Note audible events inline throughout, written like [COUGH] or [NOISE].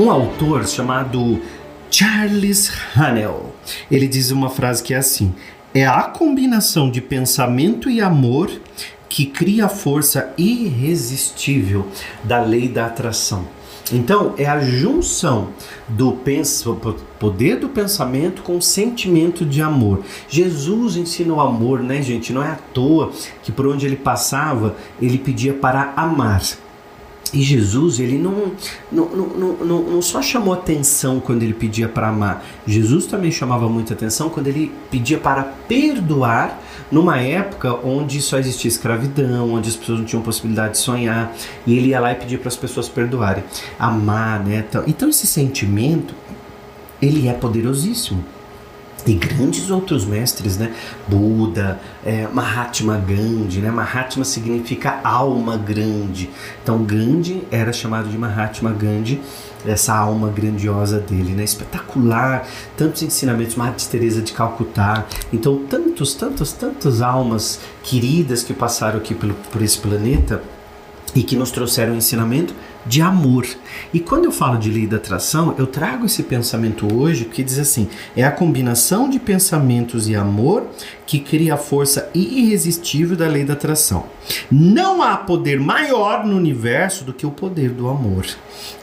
Um autor chamado Charles Hanel, ele diz uma frase que é assim: é a combinação de pensamento e amor que cria a força irresistível da lei da atração. Então, é a junção do poder do pensamento com o sentimento de amor. Jesus ensina o amor, né, gente? Não é à toa que por onde ele passava, ele pedia para amar. E Jesus, ele não, não, não, não, não só chamou atenção quando ele pedia para amar, Jesus também chamava muita atenção quando ele pedia para perdoar, numa época onde só existia escravidão, onde as pessoas não tinham possibilidade de sonhar, e ele ia lá e pedia para as pessoas perdoarem, amar, né? Então, esse sentimento, ele é poderosíssimo e grandes outros mestres, né? Buda, é, Mahatma Gandhi, né? Mahatma significa alma grande. Então Gandhi era chamado de Mahatma Gandhi, essa alma grandiosa dele, né? Espetacular, tantos ensinamentos, Madre Teresa de Calcutá. Então tantos, tantos, tantas almas queridas que passaram aqui pelo, por esse planeta e que nos trouxeram ensinamento de amor. E quando eu falo de lei da atração, eu trago esse pensamento hoje que diz assim: é a combinação de pensamentos e amor que cria a força irresistível da lei da atração. Não há poder maior no universo do que o poder do amor.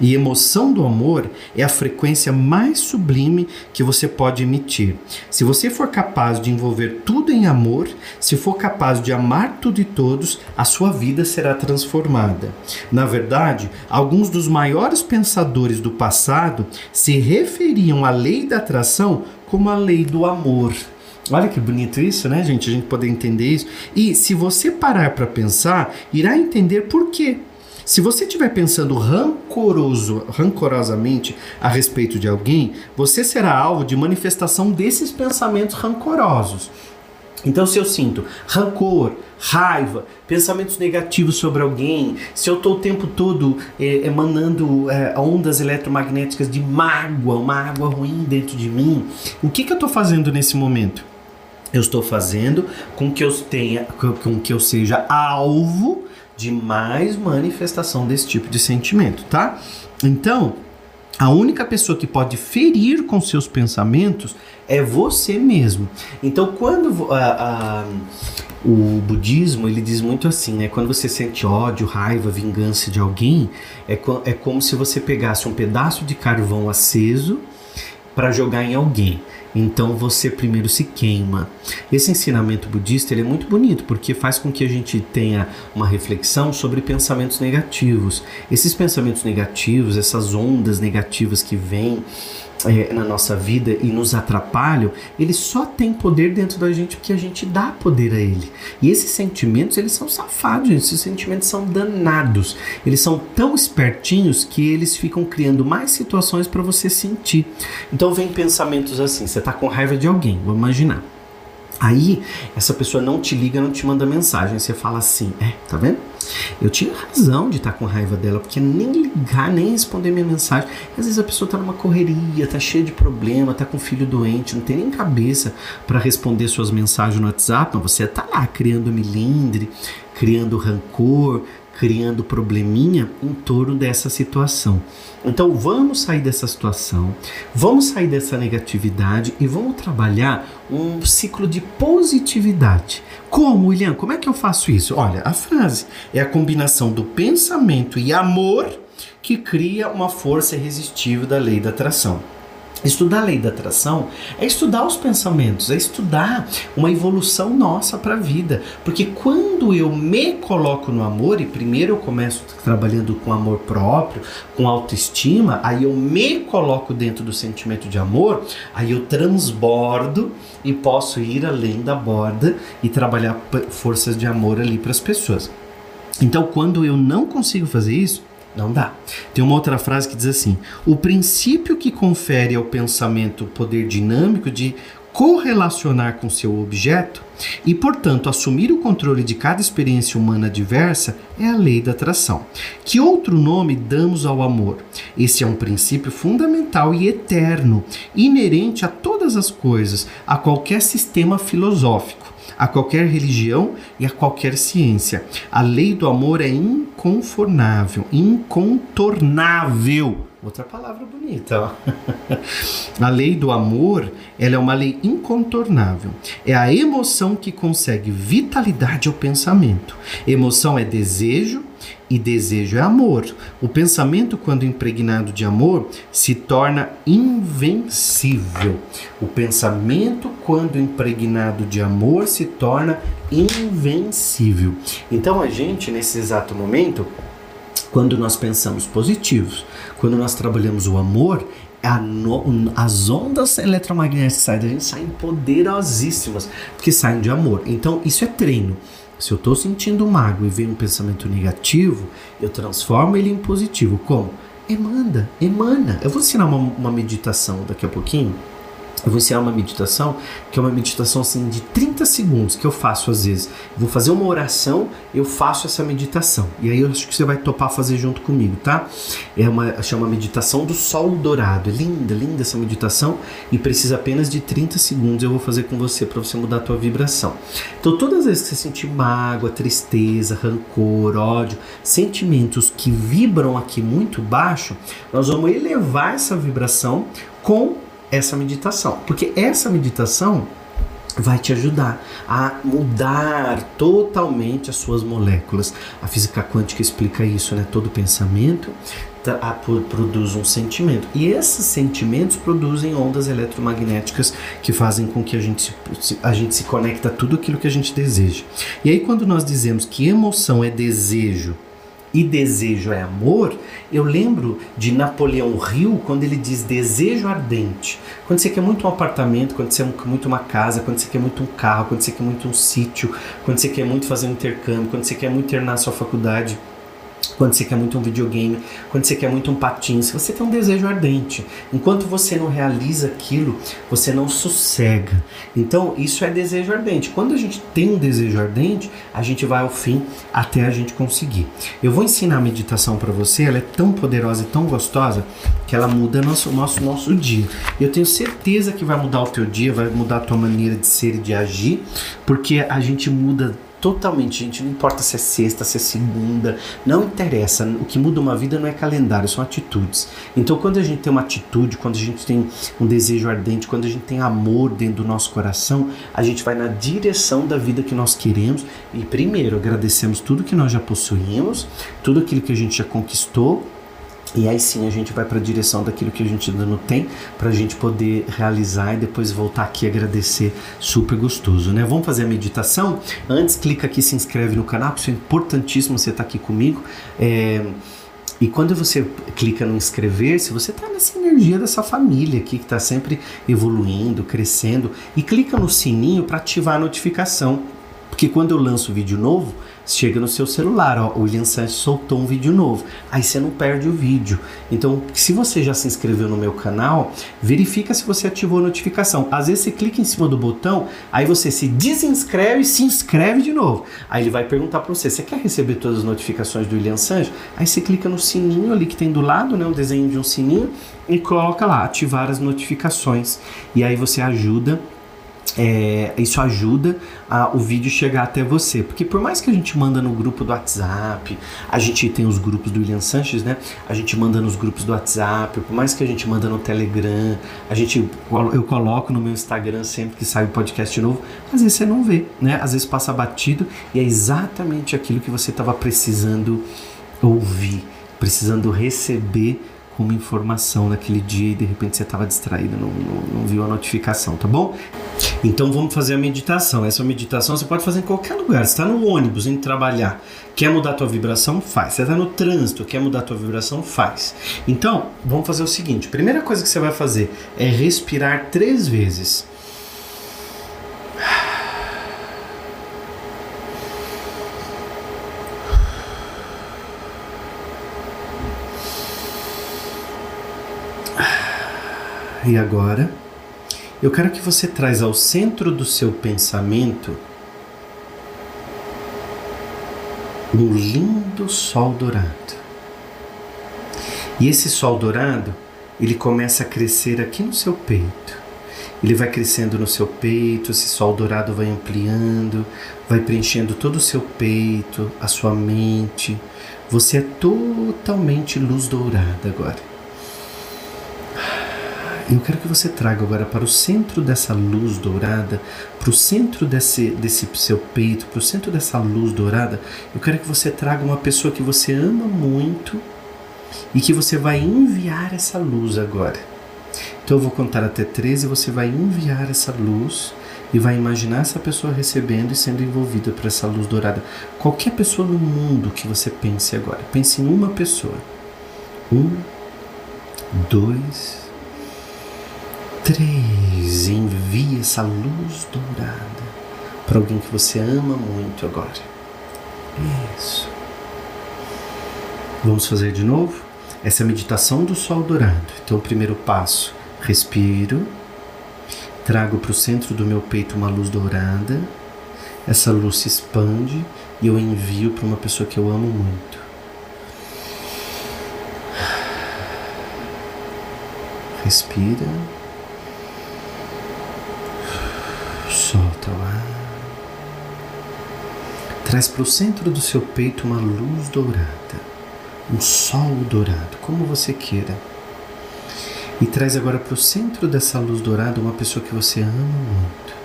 E emoção do amor é a frequência mais sublime que você pode emitir. Se você for capaz de envolver tudo em amor, se for capaz de amar tudo e todos, a sua vida será transformada. Na verdade, alguns dos maiores pensadores do passado se referiam à lei da atração como a lei do amor. Olha que bonito isso, né, gente? A gente poder entender isso. E se você parar para pensar, irá entender por quê. Se você estiver pensando rancoroso, rancorosamente a respeito de alguém, você será alvo de manifestação desses pensamentos rancorosos. Então, se eu sinto rancor, raiva, pensamentos negativos sobre alguém, se eu estou o tempo todo é, emanando é, ondas eletromagnéticas de mágoa, uma água ruim dentro de mim, o que, que eu estou fazendo nesse momento? Eu estou fazendo com que eu tenha, com que eu seja alvo de mais manifestação desse tipo de sentimento, tá? Então, a única pessoa que pode ferir com seus pensamentos é você mesmo. Então, quando a, o budismo ele diz muito assim, né? Quando você sente ódio, raiva, vingança de alguém, é, é como se você pegasse um pedaço de carvão aceso para jogar em alguém. Então você primeiro se queima. Esse ensinamento budista ele é muito bonito porque faz com que a gente tenha uma reflexão sobre pensamentos negativos. Esses pensamentos negativos, essas ondas negativas que vêm é, na nossa vida e nos atrapalham, ele só tem poder dentro da gente porque a gente dá poder a ele. E esses sentimentos, eles são safados, esses sentimentos são danados. Eles são tão espertinhos que eles ficam criando mais situações para você sentir. Então vem pensamentos assim, você tá com raiva de alguém, vamos imaginar. Aí, essa pessoa não te liga, não te manda mensagem. Você fala assim: É, tá vendo? Eu tinha razão de estar tá com raiva dela, porque nem ligar, nem responder minha mensagem. Às vezes a pessoa tá numa correria, tá cheia de problema, tá com filho doente, não tem nem cabeça para responder suas mensagens no WhatsApp, mas você tá lá criando milindre, criando rancor, criando probleminha em torno dessa situação. Então vamos sair dessa situação, vamos sair dessa negatividade e vamos trabalhar um ciclo de positividade. Como, William? Como é que eu faço isso? Olha, a frase é a combinação do pensamento e amor que cria uma força irresistível da lei da atração. Estudar a lei da atração é estudar os pensamentos, é estudar uma evolução nossa para a vida. Porque quando eu me coloco no amor, e primeiro eu começo trabalhando com amor próprio, com autoestima, aí eu me coloco dentro do sentimento de amor, aí eu transbordo e posso ir além da borda e trabalhar forças de amor ali para as pessoas. Então, quando eu não consigo fazer isso, não dá. Tem uma outra frase que diz assim: o princípio que confere ao pensamento o poder dinâmico de correlacionar com seu objeto e, portanto, assumir o controle de cada experiência humana diversa é a lei da atração. Que outro nome damos ao amor? Esse é um princípio fundamental e eterno, inerente a todas as coisas, a qualquer sistema filosófico, a qualquer religião e a qualquer ciência. A lei do amor é in inconfornável, incontornável. Outra palavra bonita, [LAUGHS] a lei do amor, ela é uma lei incontornável. É a emoção que consegue vitalidade ao pensamento. Emoção é desejo e desejo é amor. O pensamento, quando impregnado de amor, se torna invencível. O pensamento, quando impregnado de amor, se torna invencível. Então a gente, nesse exato momento, quando nós pensamos positivos, quando nós trabalhamos o amor, no, as ondas eletromagnéticas saem da gente saem poderosíssimas, porque saem de amor. Então, isso é treino. Se eu estou sentindo mágoa e vem um pensamento negativo, eu transformo ele em positivo. Como? Emanda, emana. Eu vou ensinar uma, uma meditação daqui a pouquinho eu vou ensinar uma meditação, que é uma meditação assim de 30 segundos, que eu faço às vezes. Vou fazer uma oração, eu faço essa meditação. E aí eu acho que você vai topar fazer junto comigo, tá? É uma chama meditação do sol dourado. É linda, linda essa meditação e precisa apenas de 30 segundos. Eu vou fazer com você para você mudar a tua vibração. Então, todas as vezes que você sentir mágoa, tristeza, rancor, ódio, sentimentos que vibram aqui muito baixo, nós vamos elevar essa vibração com essa meditação, porque essa meditação vai te ajudar a mudar totalmente as suas moléculas. A física quântica explica isso, né? Todo pensamento tá, produz um sentimento e esses sentimentos produzem ondas eletromagnéticas que fazem com que a gente se, a gente se conecte a tudo aquilo que a gente deseja. E aí quando nós dizemos que emoção é desejo e desejo é amor, eu lembro de Napoleão Hill quando ele diz desejo ardente. Quando você quer muito um apartamento, quando você quer muito uma casa, quando você quer muito um carro, quando você quer muito um sítio, quando você quer muito fazer um intercâmbio, quando você quer muito terminar a sua faculdade quando você quer muito um videogame, quando você quer muito um patins, você tem um desejo ardente. Enquanto você não realiza aquilo, você não sossega. Então, isso é desejo ardente. Quando a gente tem um desejo ardente, a gente vai ao fim até a gente conseguir. Eu vou ensinar a meditação para você, ela é tão poderosa e tão gostosa que ela muda nosso nosso nosso dia. Eu tenho certeza que vai mudar o teu dia, vai mudar a tua maneira de ser e de agir, porque a gente muda totalmente, gente. Não importa se é sexta, se é segunda, não interessa. O que muda uma vida não é calendário, são atitudes. Então, quando a gente tem uma atitude, quando a gente tem um desejo ardente, quando a gente tem amor dentro do nosso coração, a gente vai na direção da vida que nós queremos e, primeiro, agradecemos tudo que nós já possuímos, tudo aquilo que a gente já conquistou e aí sim a gente vai para a direção daquilo que a gente ainda não tem, para a gente poder realizar e depois voltar aqui agradecer. Super gostoso, né? Vamos fazer a meditação? Antes, clica aqui, se inscreve no canal, isso é importantíssimo você estar tá aqui comigo. É... E quando você clica no inscrever-se, você está nessa energia dessa família aqui que está sempre evoluindo, crescendo. E clica no sininho para ativar a notificação. Porque quando eu lanço vídeo novo, chega no seu celular, ó, o William Sanches soltou um vídeo novo. Aí você não perde o vídeo. Então, se você já se inscreveu no meu canal, verifica se você ativou a notificação. Às vezes você clica em cima do botão, aí você se desinscreve e se inscreve de novo. Aí ele vai perguntar para você: você quer receber todas as notificações do William Sanches? Aí você clica no sininho ali que tem do lado, né, um desenho de um sininho e coloca lá ativar as notificações. E aí você ajuda é, isso ajuda a, o vídeo chegar até você. Porque por mais que a gente manda no grupo do WhatsApp, a gente tem os grupos do William Sanches, né? A gente manda nos grupos do WhatsApp, por mais que a gente manda no Telegram, a gente eu coloco no meu Instagram sempre que sai o um podcast novo, às vezes você não vê, né? Às vezes passa batido e é exatamente aquilo que você estava precisando ouvir, precisando receber como informação naquele dia e de repente você estava distraído, não, não, não, viu a notificação, tá bom? Então vamos fazer a meditação. Essa meditação você pode fazer em qualquer lugar. Você está no ônibus, indo trabalhar, quer mudar a tua vibração? Faz. Você está no trânsito, quer mudar a tua vibração? Faz. Então vamos fazer o seguinte: primeira coisa que você vai fazer é respirar três vezes. E agora, eu quero que você traz ao centro do seu pensamento um lindo sol dourado. E esse sol dourado, ele começa a crescer aqui no seu peito. Ele vai crescendo no seu peito, esse sol dourado vai ampliando, vai preenchendo todo o seu peito, a sua mente. Você é totalmente luz dourada agora. Eu quero que você traga agora para o centro dessa luz dourada, para o centro desse, desse seu peito, para o centro dessa luz dourada. Eu quero que você traga uma pessoa que você ama muito e que você vai enviar essa luz agora. Então eu vou contar até 13 e você vai enviar essa luz e vai imaginar essa pessoa recebendo e sendo envolvida por essa luz dourada. Qualquer pessoa no mundo que você pense agora. Pense em uma pessoa. Um, dois, três. Envie essa luz dourada para alguém que você ama muito agora. Isso. Vamos fazer de novo? Essa é a meditação do sol dourado. Então, o primeiro passo, respiro, trago para o centro do meu peito uma luz dourada. Essa luz se expande e eu envio para uma pessoa que eu amo muito. Respira. Traz para o centro do seu peito uma luz dourada um sol dourado, como você queira. E traz agora para o centro dessa luz dourada uma pessoa que você ama muito.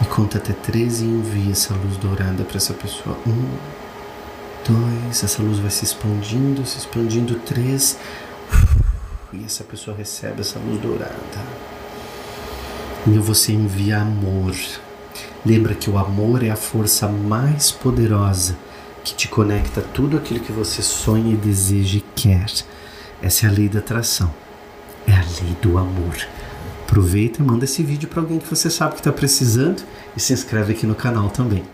E conta até 13 e envia essa luz dourada para essa pessoa. Um, dois, essa luz vai se expandindo, se expandindo. Três, e essa pessoa recebe essa luz dourada. E você envia amor. Lembra que o amor é a força mais poderosa que te conecta a tudo aquilo que você sonha e deseja e quer. Essa é a lei da atração. É a lei do amor. Aproveita e manda esse vídeo para alguém que você sabe que está precisando e se inscreve aqui no canal também.